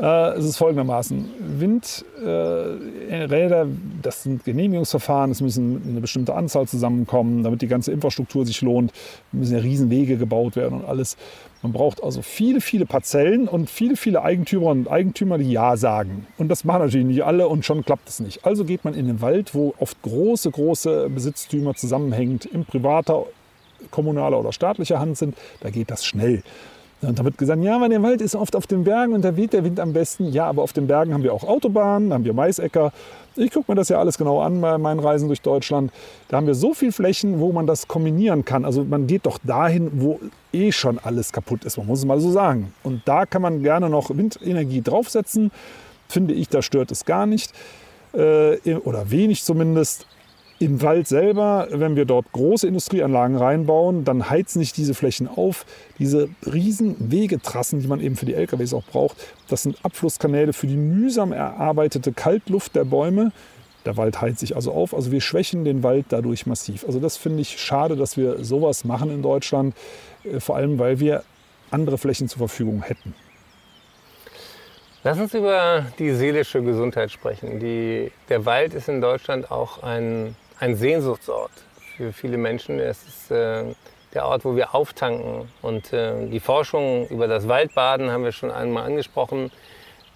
Äh, es ist folgendermaßen. Windräder, das sind Genehmigungsverfahren, es müssen eine bestimmte Anzahl zusammenkommen, damit die ganze Infrastruktur sich lohnt. Es müssen ja Riesenwege gebaut werden und alles. Man braucht also viele, viele Parzellen und viele, viele Eigentümer und Eigentümer, die Ja sagen. Und das machen natürlich nicht alle und schon klappt es nicht. Also geht man in den Wald, wo oft große, große Besitztümer zusammenhängend in privater, kommunaler oder staatlicher Hand sind. Da geht das schnell. Und da wird gesagt, ja, aber der Wald ist oft auf den Bergen und da weht der Wind am besten. Ja, aber auf den Bergen haben wir auch Autobahnen, haben wir Maisäcker. Ich gucke mir das ja alles genau an bei meinen Reisen durch Deutschland. Da haben wir so viele Flächen, wo man das kombinieren kann. Also man geht doch dahin, wo eh schon alles kaputt ist, man muss es mal so sagen. Und da kann man gerne noch Windenergie draufsetzen. Finde ich, da stört es gar nicht. Äh, oder wenig zumindest. Im Wald selber, wenn wir dort große Industrieanlagen reinbauen, dann heizen nicht diese Flächen auf. Diese riesen Wegetrassen, die man eben für die LKWs auch braucht, das sind Abflusskanäle für die mühsam erarbeitete Kaltluft der Bäume. Der Wald heizt sich also auf. Also wir schwächen den Wald dadurch massiv. Also das finde ich schade, dass wir sowas machen in Deutschland. Äh, vor allem, weil wir andere Flächen zur Verfügung hätten. Lass uns über die seelische Gesundheit sprechen. Die, der Wald ist in Deutschland auch ein ein Sehnsuchtsort für viele Menschen. Es ist äh, der Ort, wo wir auftanken. Und äh, die Forschung über das Waldbaden haben wir schon einmal angesprochen.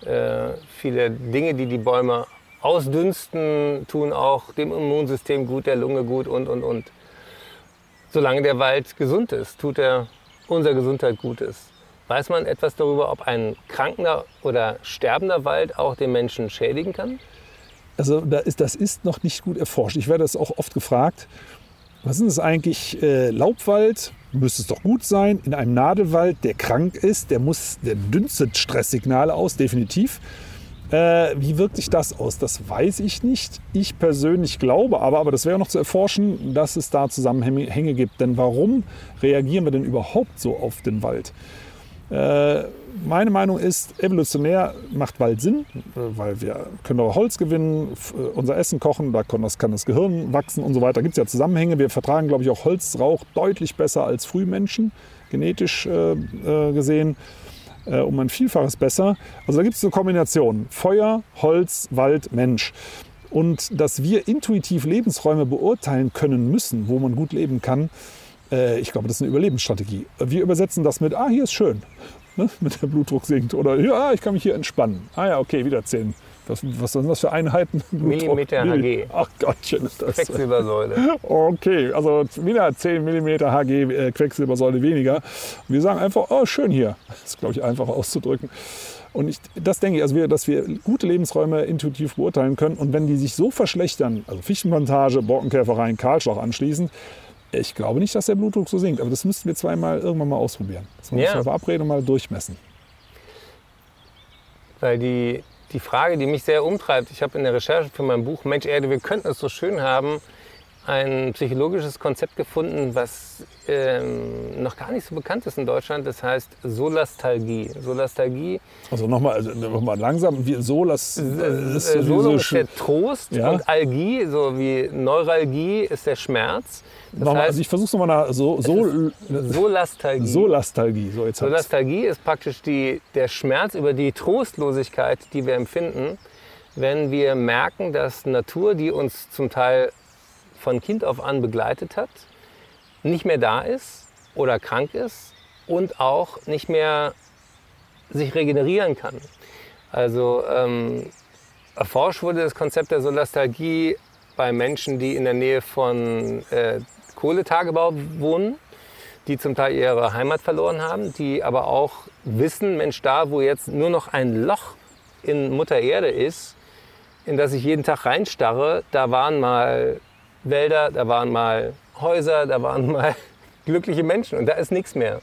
Äh, viele Dinge, die die Bäume ausdünsten, tun auch dem Immunsystem gut, der Lunge gut und, und, und. Solange der Wald gesund ist, tut er unserer Gesundheit Gutes. Weiß man etwas darüber, ob ein krankender oder sterbender Wald auch den Menschen schädigen kann? Also das ist noch nicht gut erforscht. Ich werde das auch oft gefragt. Was ist das eigentlich? Äh, Laubwald müsste es doch gut sein. In einem Nadelwald, der krank ist, der muss, der dünstet Stresssignale aus, definitiv. Äh, wie wirkt sich das aus? Das weiß ich nicht. Ich persönlich glaube aber, aber das wäre noch zu erforschen, dass es da Zusammenhänge gibt. Denn warum reagieren wir denn überhaupt so auf den Wald? Äh, meine Meinung ist, evolutionär macht Wald Sinn, weil wir können auch Holz gewinnen, äh, unser Essen kochen, da kann das, kann das Gehirn wachsen und so weiter. Da gibt es ja Zusammenhänge. Wir vertragen, glaube ich, auch Holzrauch deutlich besser als Frühmenschen, genetisch äh, äh, gesehen, äh, um ein Vielfaches besser. Also da gibt es eine Kombination. Feuer, Holz, Wald, Mensch. Und dass wir intuitiv Lebensräume beurteilen können müssen, wo man gut leben kann, äh, ich glaube, das ist eine Überlebensstrategie. Wir übersetzen das mit, ah, hier ist schön, ne, mit der Blutdruck sinkt. Oder ja, ich kann mich hier entspannen. Ah ja, okay, wieder 10. Was, was sind das für Einheiten? Millimeter HG. Ach Gottchen, ist das. Quecksilbersäule. Okay, also wieder 10 Millimeter HG äh, Quecksilbersäule weniger. Wir sagen einfach, oh, schön hier. Das ist, glaube ich, einfach auszudrücken. Und ich, das denke ich, also wir, dass wir gute Lebensräume intuitiv beurteilen können. Und wenn die sich so verschlechtern, also Fichtenplantage, Borkenkäfereien, Kahlschlag anschließend, ich glaube nicht, dass der Blutdruck so sinkt, aber das müssten wir zweimal irgendwann mal ausprobieren. Das müssen wir ja. verabreden und mal durchmessen. Weil die, die Frage, die mich sehr umtreibt, ich habe in der Recherche für mein Buch Mensch Erde, wir könnten es so schön haben, ein psychologisches Konzept gefunden, was ähm, noch gar nicht so bekannt ist in Deutschland. Das heißt Solastalgie. Solastalgie. Also nochmal also noch langsam. Wie Solas. Äh, ist so Solo ist der Trost ja? und Algie, so wie Neuralgie, ist der Schmerz. Das nochmal, heißt, also ich versuche es nochmal nach. So, so, Solastalgie. Solastalgie. So, jetzt Solastalgie ist praktisch die, der Schmerz über die Trostlosigkeit, die wir empfinden, wenn wir merken, dass Natur, die uns zum Teil von Kind auf an begleitet hat, nicht mehr da ist oder krank ist und auch nicht mehr sich regenerieren kann. Also ähm, erforscht wurde das Konzept der Solastalgie bei Menschen, die in der Nähe von äh, Kohletagebau wohnen, die zum Teil ihre Heimat verloren haben, die aber auch wissen, Mensch, da wo jetzt nur noch ein Loch in Mutter Erde ist, in das ich jeden Tag reinstarre, da waren mal Wälder, da waren mal Häuser, da waren mal glückliche Menschen und da ist nichts mehr.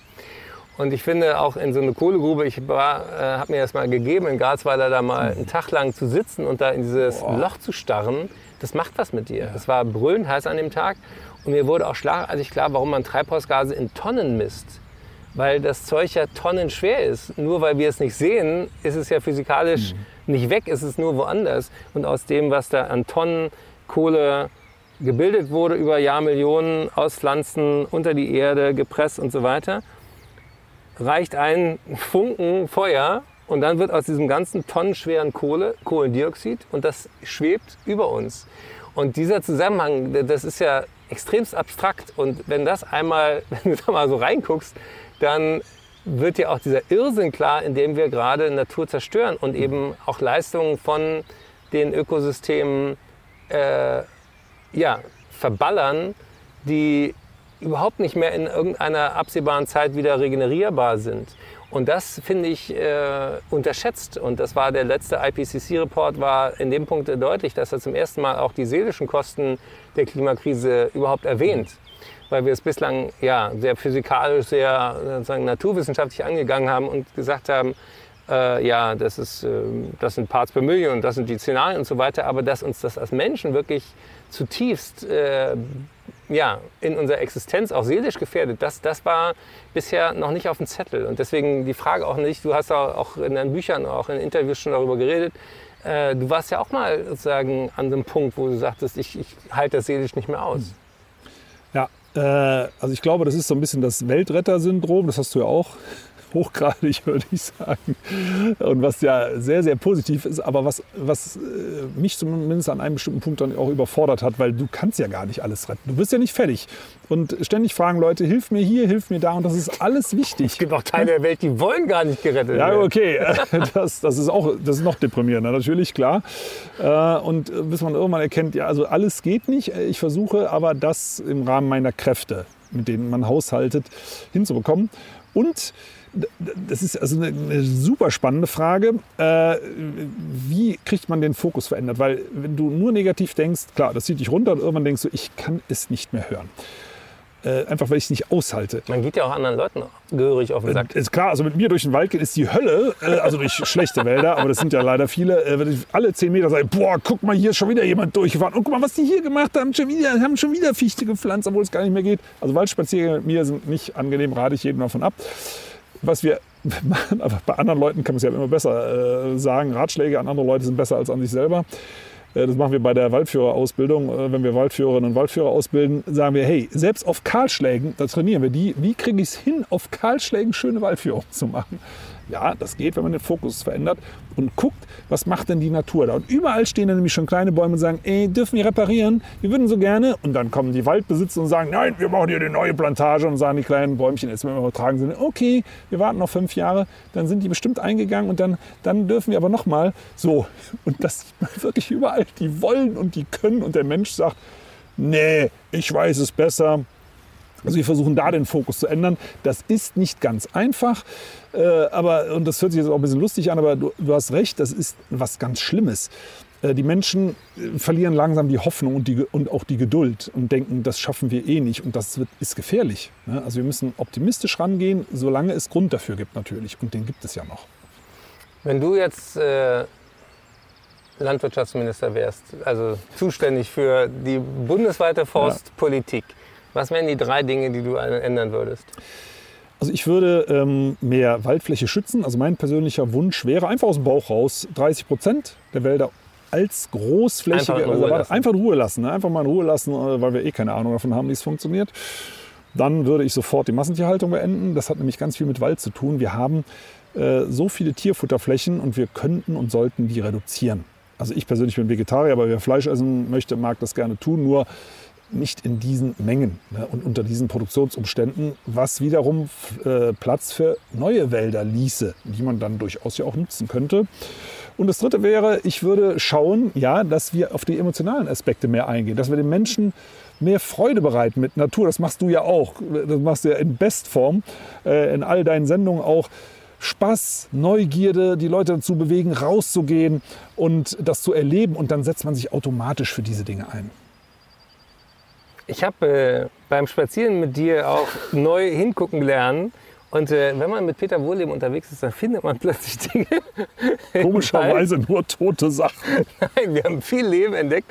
Und ich finde auch in so eine Kohlegrube, ich äh, habe mir das mal gegeben, in Garzweiler da mal einen Tag lang zu sitzen und da in dieses Boah. Loch zu starren, das macht was mit dir. Es ja. war brüllend heiß an dem Tag und mir wurde auch schlagartig klar, warum man Treibhausgase in Tonnen misst. Weil das Zeug ja tonnenschwer ist. Nur weil wir es nicht sehen, ist es ja physikalisch mhm. nicht weg, ist es nur woanders. Und aus dem, was da an Tonnen Kohle gebildet wurde über Jahrmillionen aus Pflanzen unter die Erde, gepresst und so weiter, reicht ein Funken Feuer und dann wird aus diesem ganzen tonnenschweren Kohle Kohlendioxid und das schwebt über uns. Und dieser Zusammenhang, das ist ja extremst abstrakt und wenn das einmal, wenn du da mal so reinguckst, dann wird dir auch dieser Irrsinn klar, in dem wir gerade Natur zerstören und eben auch Leistungen von den Ökosystemen äh, ja, verballern, die überhaupt nicht mehr in irgendeiner absehbaren Zeit wieder regenerierbar sind. Und das finde ich äh, unterschätzt. Und das war der letzte IPCC-Report, war in dem Punkt deutlich, dass er zum ersten Mal auch die seelischen Kosten der Klimakrise überhaupt erwähnt. Weil wir es bislang ja, sehr physikalisch, sehr sozusagen naturwissenschaftlich angegangen haben und gesagt haben, äh, ja, das, ist, äh, das sind Parts per Million und das sind die Szenarien und so weiter. Aber dass uns das als Menschen wirklich zutiefst äh, ja, in unserer Existenz auch seelisch gefährdet, das, das war bisher noch nicht auf dem Zettel. Und deswegen die Frage auch nicht, du hast auch in deinen Büchern, auch in Interviews schon darüber geredet, äh, du warst ja auch mal sozusagen an dem Punkt, wo du sagtest, ich, ich halte das seelisch nicht mehr aus. Ja, äh, also ich glaube, das ist so ein bisschen das Weltretter-Syndrom, das hast du ja auch hochgradig, würde ich sagen. Und was ja sehr, sehr positiv ist, aber was, was äh, mich zumindest an einem bestimmten Punkt dann auch überfordert hat, weil du kannst ja gar nicht alles retten. Du bist ja nicht fertig. Und ständig fragen Leute, hilf mir hier, hilf mir da und das ist alles wichtig. Es gibt auch Teile der Welt, die wollen gar nicht gerettet werden. Ja, okay. Das, das, ist auch das ist noch deprimierender, natürlich, klar. Äh, und bis man irgendwann erkennt, ja, also alles geht nicht. Ich versuche aber das im Rahmen meiner Kräfte, mit denen man haushaltet, hinzubekommen. Und das ist also eine, eine super spannende Frage. Äh, wie kriegt man den Fokus verändert? Weil wenn du nur negativ denkst, klar, das zieht dich runter und irgendwann denkst du, ich kann es nicht mehr hören. Äh, einfach weil ich es nicht aushalte. Man geht ja auch anderen Leuten gehörig auf den Sack. Äh, ist klar, also mit mir durch den Wald gehen ist die Hölle, äh, also durch schlechte Wälder, aber das sind ja leider viele. Äh, wenn ich alle zehn Meter sage, boah, guck mal, hier ist schon wieder jemand durchgefahren. Und guck mal, was die hier gemacht haben, schon wieder, haben schon wieder Fichte gepflanzt, obwohl es gar nicht mehr geht. Also Waldspaziergänge mit mir sind nicht angenehm, rate ich jedem davon ab was wir machen, aber bei anderen Leuten kann man es ja immer besser äh, sagen. Ratschläge an andere Leute sind besser als an sich selber. Äh, das machen wir bei der Waldführerausbildung. Äh, wenn wir Waldführerinnen und Waldführer ausbilden, sagen wir, hey, selbst auf Kahlschlägen, da trainieren wir die. Wie kriege ich es hin, auf Kahlschlägen schöne Waldführung zu machen? Ja, das geht, wenn man den Fokus verändert und guckt, was macht denn die Natur da. Und überall stehen dann nämlich schon kleine Bäume und sagen, ey, dürfen wir reparieren? Wir würden so gerne. Und dann kommen die Waldbesitzer und sagen, nein, wir machen hier eine neue Plantage. Und sagen die kleinen Bäumchen, jetzt wenn wir übertragen sind, okay, wir warten noch fünf Jahre. Dann sind die bestimmt eingegangen und dann, dann dürfen wir aber nochmal so. Und das sieht man wirklich überall. Die wollen und die können. Und der Mensch sagt, nee, ich weiß es besser. Also wir versuchen da den Fokus zu ändern. Das ist nicht ganz einfach, äh, aber und das hört sich jetzt auch ein bisschen lustig an, aber du, du hast recht, das ist was ganz Schlimmes. Äh, die Menschen äh, verlieren langsam die Hoffnung und, die, und auch die Geduld und denken, das schaffen wir eh nicht und das wird, ist gefährlich. Ne? Also wir müssen optimistisch rangehen, solange es Grund dafür gibt natürlich und den gibt es ja noch. Wenn du jetzt äh, Landwirtschaftsminister wärst, also zuständig für die bundesweite Forstpolitik, ja was wären die drei Dinge, die du ändern würdest? Also ich würde ähm, mehr Waldfläche schützen. Also mein persönlicher Wunsch wäre einfach aus dem Bauch raus 30 Prozent der Wälder als großflächige einfach in Ruhe lassen. Einfach in Ruhe lassen. Ne? Einfach mal in Ruhe lassen, äh, weil wir eh keine Ahnung davon haben, wie es funktioniert. Dann würde ich sofort die Massentierhaltung beenden. Das hat nämlich ganz viel mit Wald zu tun. Wir haben äh, so viele Tierfutterflächen und wir könnten und sollten die reduzieren. Also ich persönlich bin Vegetarier, aber wer Fleisch essen möchte, mag das gerne tun. Nur nicht in diesen Mengen ne, und unter diesen Produktionsumständen, was wiederum äh, Platz für neue Wälder ließe, die man dann durchaus ja auch nutzen könnte. Und das Dritte wäre, ich würde schauen, ja, dass wir auf die emotionalen Aspekte mehr eingehen, dass wir den Menschen mehr Freude bereiten mit Natur. Das machst du ja auch. Das machst du ja in Bestform, äh, in all deinen Sendungen auch. Spaß, Neugierde, die Leute dazu bewegen, rauszugehen und das zu erleben. Und dann setzt man sich automatisch für diese Dinge ein. Ich habe äh, beim Spazieren mit dir auch neu hingucken lernen. Und äh, wenn man mit Peter Wohlleben unterwegs ist, dann findet man plötzlich Dinge. Komischerweise nur tote Sachen. Nein, wir haben viel Leben entdeckt.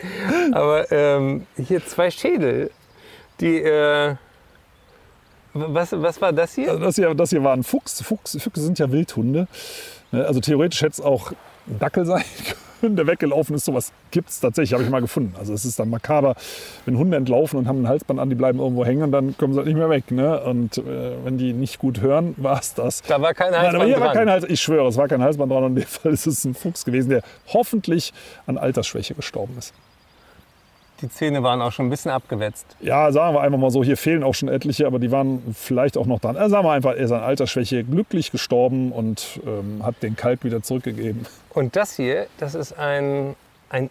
Aber ähm, hier zwei Schädel, die. Äh, was, was war das hier? Das hier? Das hier war ein Fuchs. Fuchs Füchse sind ja Wildhunde. Ne, also theoretisch hätte es auch ein Dackel sein können. Hunde weggelaufen ist. Sowas gibt es tatsächlich, habe ich mal gefunden. Also es ist dann makaber, wenn Hunde entlaufen und haben ein Halsband an, die bleiben irgendwo hängen und dann kommen sie halt nicht mehr weg. Ne? Und äh, wenn die nicht gut hören, war es das. Da war kein Halsband Nein. War kein Hals, ich schwöre, es war kein Halsband dran. Und in dem Fall ist es ein Fuchs gewesen, der hoffentlich an Altersschwäche gestorben ist. Die Zähne waren auch schon ein bisschen abgewetzt. Ja, sagen wir einfach mal so, hier fehlen auch schon etliche, aber die waren vielleicht auch noch dran. Also sagen wir einfach, er ist an Altersschwäche glücklich gestorben und ähm, hat den Kalb wieder zurückgegeben. Und das hier, das ist ein, ein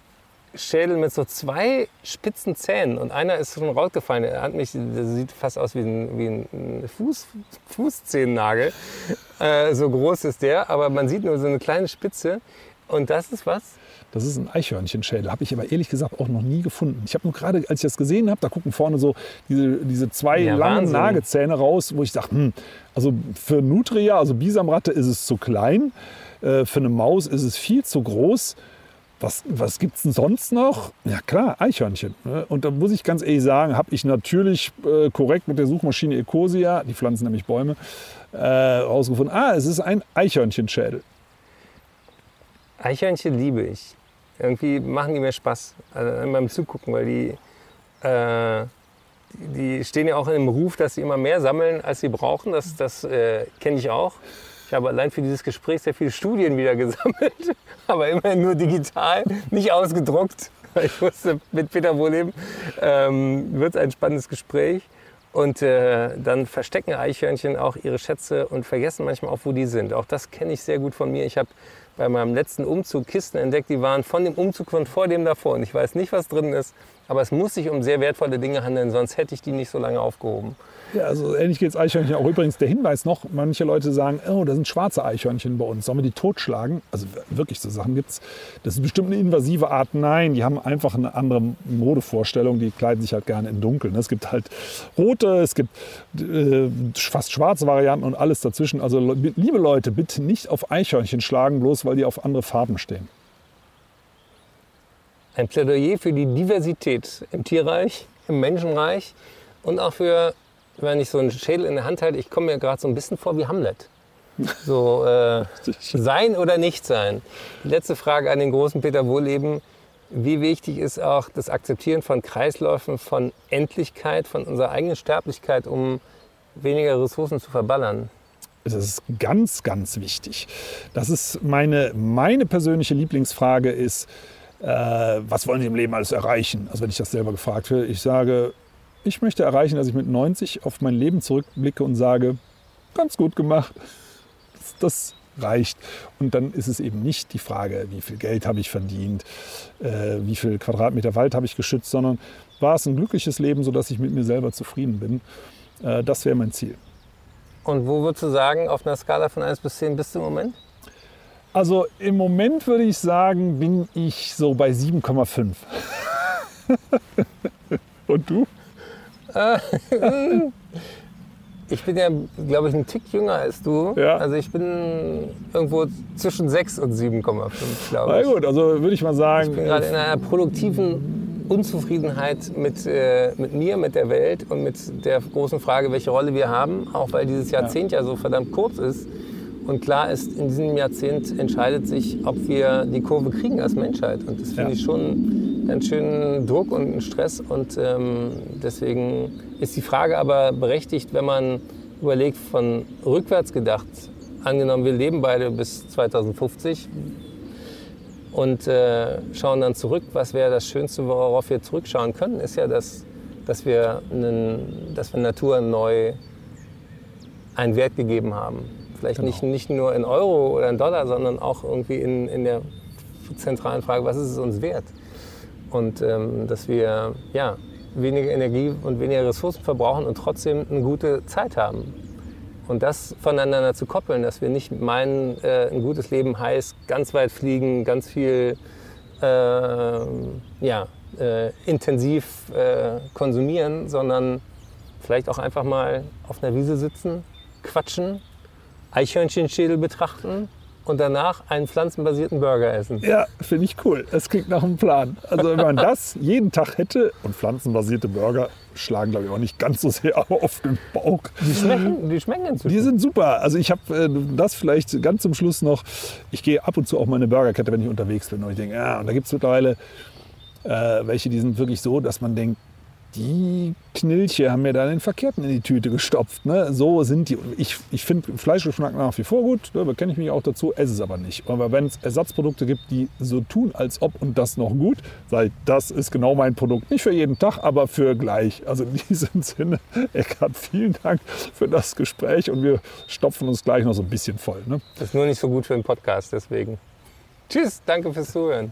Schädel mit so zwei spitzen Zähnen und einer ist schon rausgefallen. Er hat mich, der sieht fast aus wie ein, wie ein Fuß, Fußzehennagel. Äh, so groß ist der, aber man sieht nur so eine kleine Spitze. Und das ist was? Das ist ein Eichhörnchenschädel. Habe ich aber ehrlich gesagt auch noch nie gefunden. Ich habe nur gerade, als ich das gesehen habe, da gucken vorne so diese, diese zwei Ja, langen Wahnsinn. Nagezähne raus, wo ich sage, hm, also für Nutria, also Bisamratte, ist es zu klein. Äh, für eine Maus ist es viel zu groß. Was, was gibt es denn sonst noch? Ja klar, Eichhörnchen. ne? Und da muss ich ganz ehrlich sagen, habe ich natürlich äh, korrekt mit der Suchmaschine Ecosia, die pflanzen nämlich Bäume, äh, rausgefunden, ah, es ist ein Eichhörnchenschädel. Eichhörnchen liebe ich. Irgendwie machen die mir Spaß also beim Zugucken, weil die, äh, die stehen ja auch dem Ruf, dass sie immer mehr sammeln, als sie brauchen. Das, das äh, kenne ich auch. Ich habe allein für dieses Gespräch sehr viele Studien wieder gesammelt, aber immerhin nur digital, nicht ausgedruckt. Ich wusste, mit Peter Wohleben ähm, wird es ein spannendes Gespräch. Und äh, dann verstecken Eichhörnchen auch ihre Schätze und vergessen manchmal auch, wo die sind. Auch das kenne ich sehr gut von mir. Ich habe bei meinem letzten Umzug Kisten entdeckt, die waren von dem Umzug von vor dem davor. Und ich weiß nicht, was drin ist, aber es muss sich um sehr wertvolle Dinge handeln, sonst hätte ich die nicht so lange aufgehoben. Ja, also ähnlich geht es Eichhörnchen auch. Übrigens der Hinweis noch, manche Leute sagen, oh, da sind schwarze Eichhörnchen bei uns, sollen wir die totschlagen? Also wirklich so Sachen gibt es. Das ist bestimmt eine invasive Art. Nein, die haben einfach eine andere Modevorstellung, die kleiden sich halt gerne in dunkel. Es gibt halt rote, es gibt äh, fast schwarze Varianten und alles dazwischen. Also liebe Leute, bitte nicht auf Eichhörnchen schlagen, bloß weil die auf andere Farben stehen. Ein Plädoyer für die Diversität im Tierreich, im Menschenreich und auch für, wenn ich so einen Schädel in der Hand halte, ich komme mir gerade so ein bisschen vor wie Hamlet. So äh, sein oder nicht sein. Die letzte Frage an den großen Peter Wohleben. Wie wichtig ist auch das Akzeptieren von Kreisläufen, von Endlichkeit, von unserer eigenen Sterblichkeit, um weniger Ressourcen zu verballern? Das ist ganz, ganz wichtig. Das ist meine, meine persönliche Lieblingsfrage ist, äh, was wollen Sie im Leben alles erreichen? Also wenn ich das selber gefragt werde, ich sage, ich möchte erreichen, dass ich mit 90 auf mein Leben zurückblicke und sage, ganz gut gemacht. Das, das reicht. Und dann ist es eben nicht die Frage, wie viel Geld habe ich verdient, äh, wie viel Quadratmeter Wald habe ich geschützt, sondern war es ein glückliches Leben, sodass ich mit mir selber zufrieden bin. Äh, das wäre mein Ziel. Und wo würdest du sagen, auf einer Skala von 1 bis 10 bist du im Moment? Also im Moment würde ich sagen, bin ich so bei 7,5. Und du? Ich bin ja, glaube ich, ein Tick jünger als du. Ja. Also ich bin irgendwo zwischen 6 und 7,5, glaube Na ich. gut, also würde ich mal sagen, Ich bin gerade in einer produktiven Unzufriedenheit mit, äh, mit mir, mit der Welt und mit der großen Frage, welche Rolle wir haben, auch weil dieses Jahrzehnt ja, so verdammt kurz ist. Und klar ist, in diesem Jahrzehnt entscheidet sich, ob wir die Kurve kriegen als Menschheit. Und das finde Ja. ich schon ganz schön Druck und einen Stress. Und ähm, deswegen ist die Frage aber berechtigt, wenn man überlegt, von rückwärts gedacht, angenommen, wir leben beide bis 2050, und äh, schauen dann zurück, was wäre das Schönste, worauf wir zurückschauen können, ist ja, dass, dass, wir, einen, dass wir Natur neu einen Wert gegeben haben. Vielleicht Genau. nicht, nicht nur in Euro oder in Dollar, sondern auch irgendwie in, in der zentralen Frage, was ist es uns wert? Und ähm, dass wir ja, weniger Energie und weniger Ressourcen verbrauchen und trotzdem eine gute Zeit haben. Und das voneinander zu koppeln, dass wir nicht meinen, äh, ein gutes Leben heißt, ganz weit fliegen, ganz viel äh, ja, äh, intensiv äh, konsumieren, sondern vielleicht auch einfach mal auf einer Wiese sitzen, quatschen, Eichhörnchenschädel betrachten und danach einen pflanzenbasierten Burger essen. ja, finde ich cool. Das klingt nach einem Plan. Also wenn man das jeden Tag hätte und pflanzenbasierte Burger schlagen, glaube ich, auch nicht ganz so sehr auf den Bauch. Die schmecken, die schmecken inzwischen. Die sind super. Also ich habe äh, das vielleicht ganz zum Schluss noch. Ich gehe ab und zu auf meine Burgerkette, wenn ich unterwegs bin. Und ich denke, ja, und da gibt es mittlerweile äh, welche, die sind wirklich so, dass man denkt, die Knilche haben mir da den Verkehrten in die Tüte gestopft. Ne? So sind die. Ich, ich finde Fleischgeschmack nach wie vor gut, ne? da kenne ich mich auch dazu, esse es aber nicht. Aber wenn es Ersatzprodukte gibt, die so tun, als ob und das noch gut, ich, das ist genau mein Produkt. Nicht für jeden Tag, aber für gleich. Also in diesem Sinne, Eckhard, vielen Dank für das Gespräch und wir stopfen uns gleich noch so ein bisschen voll. Ne? Das ist nur nicht so gut für einen Podcast, deswegen. Tschüss, danke fürs Zuhören.